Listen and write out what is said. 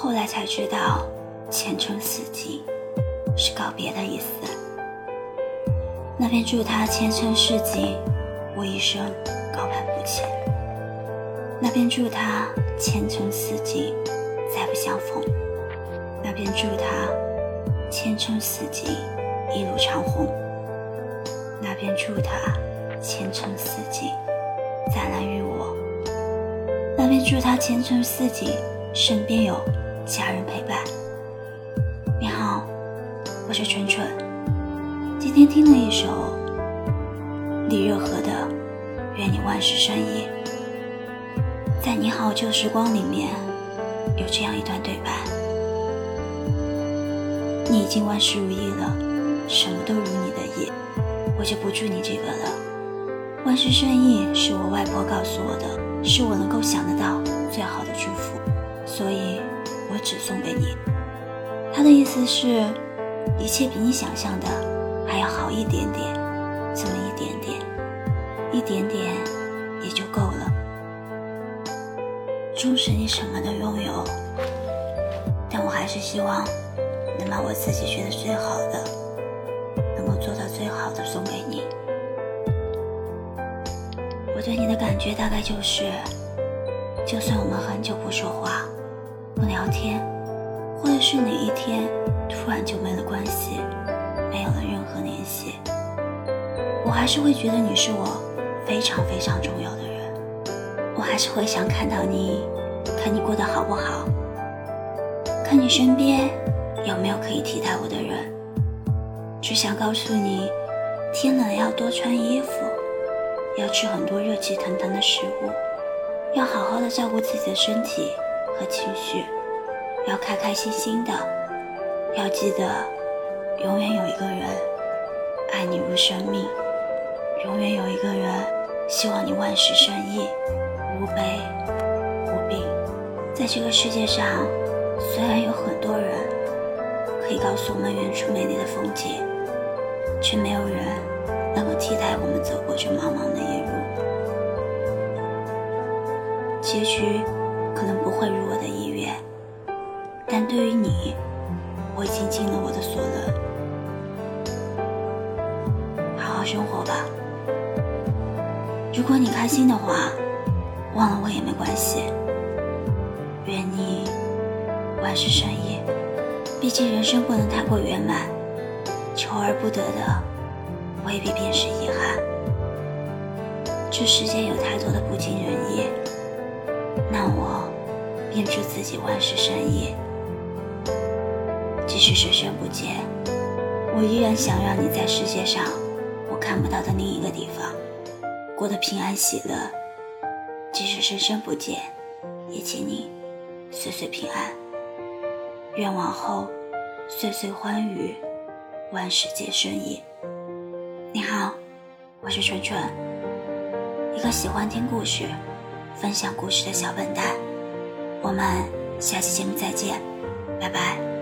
后来才知道，前程似锦是告别的意思。那便祝他前程似锦，我一生高攀不起。那便祝他前程似锦，再不相逢。那便祝他前程似锦，一路长虹。那便祝他前程似锦，再难遇我。那便祝他前程似锦，身边有家人陪伴。你好，我是纯纯。今天听了一首李若河的《愿你万事顺意》。在《你好旧时光》里面有这样一段对白：你已经万事如意了，什么都如你的意，我就不祝你这个了。万事顺意是我外婆告诉我的，是我能够想得到最好的祝福，所以我只送给你。他的意思是，一切比你想象的还要好一点点，这么一点点，一点点也就够了。纵使你什么都拥有，但我还是希望能把我自己觉得最好的，能够做到最好的送给你。我对你的感觉大概就是，就算我们很久不说话、不聊天，或者是哪一天突然就没了关系，没有了任何联系，我还是会觉得你是我非常非常重要的人。我还是会想看到你，看你过得好不好，看你身边有没有可以替代我的人。只想告诉你，天冷要多穿衣服，要吃很多热气腾腾的食物，要好好的照顾自己的身体和情绪，要开开心心的，要记得，永远有一个人爱你如生命，永远有一个人希望你万事胜意。无悲无病，在这个世界上，虽然有很多人可以告诉我们远处美丽的风景，却没有人能够替代我们走过这茫茫的夜路。结局可能不会如我的意愿，但对于你，我已经尽了我的所能。好好生活吧。如果你开心的话。忘了我也没关系，愿你万事顺意。毕竟人生不能太过圆满，求而不得的未必便是遗憾。这世间有太多的不尽人意，那我便祝自己万事顺意。即使生生不见，我依然想让你在世界上我看不到的另一个地方过得平安喜乐。即使生生不见，也请你岁岁平安。愿往后岁岁欢愉，万事皆顺意。你好，我是纯纯，一个喜欢听故事、分享故事的小笨蛋。我们下期节目再见，拜拜。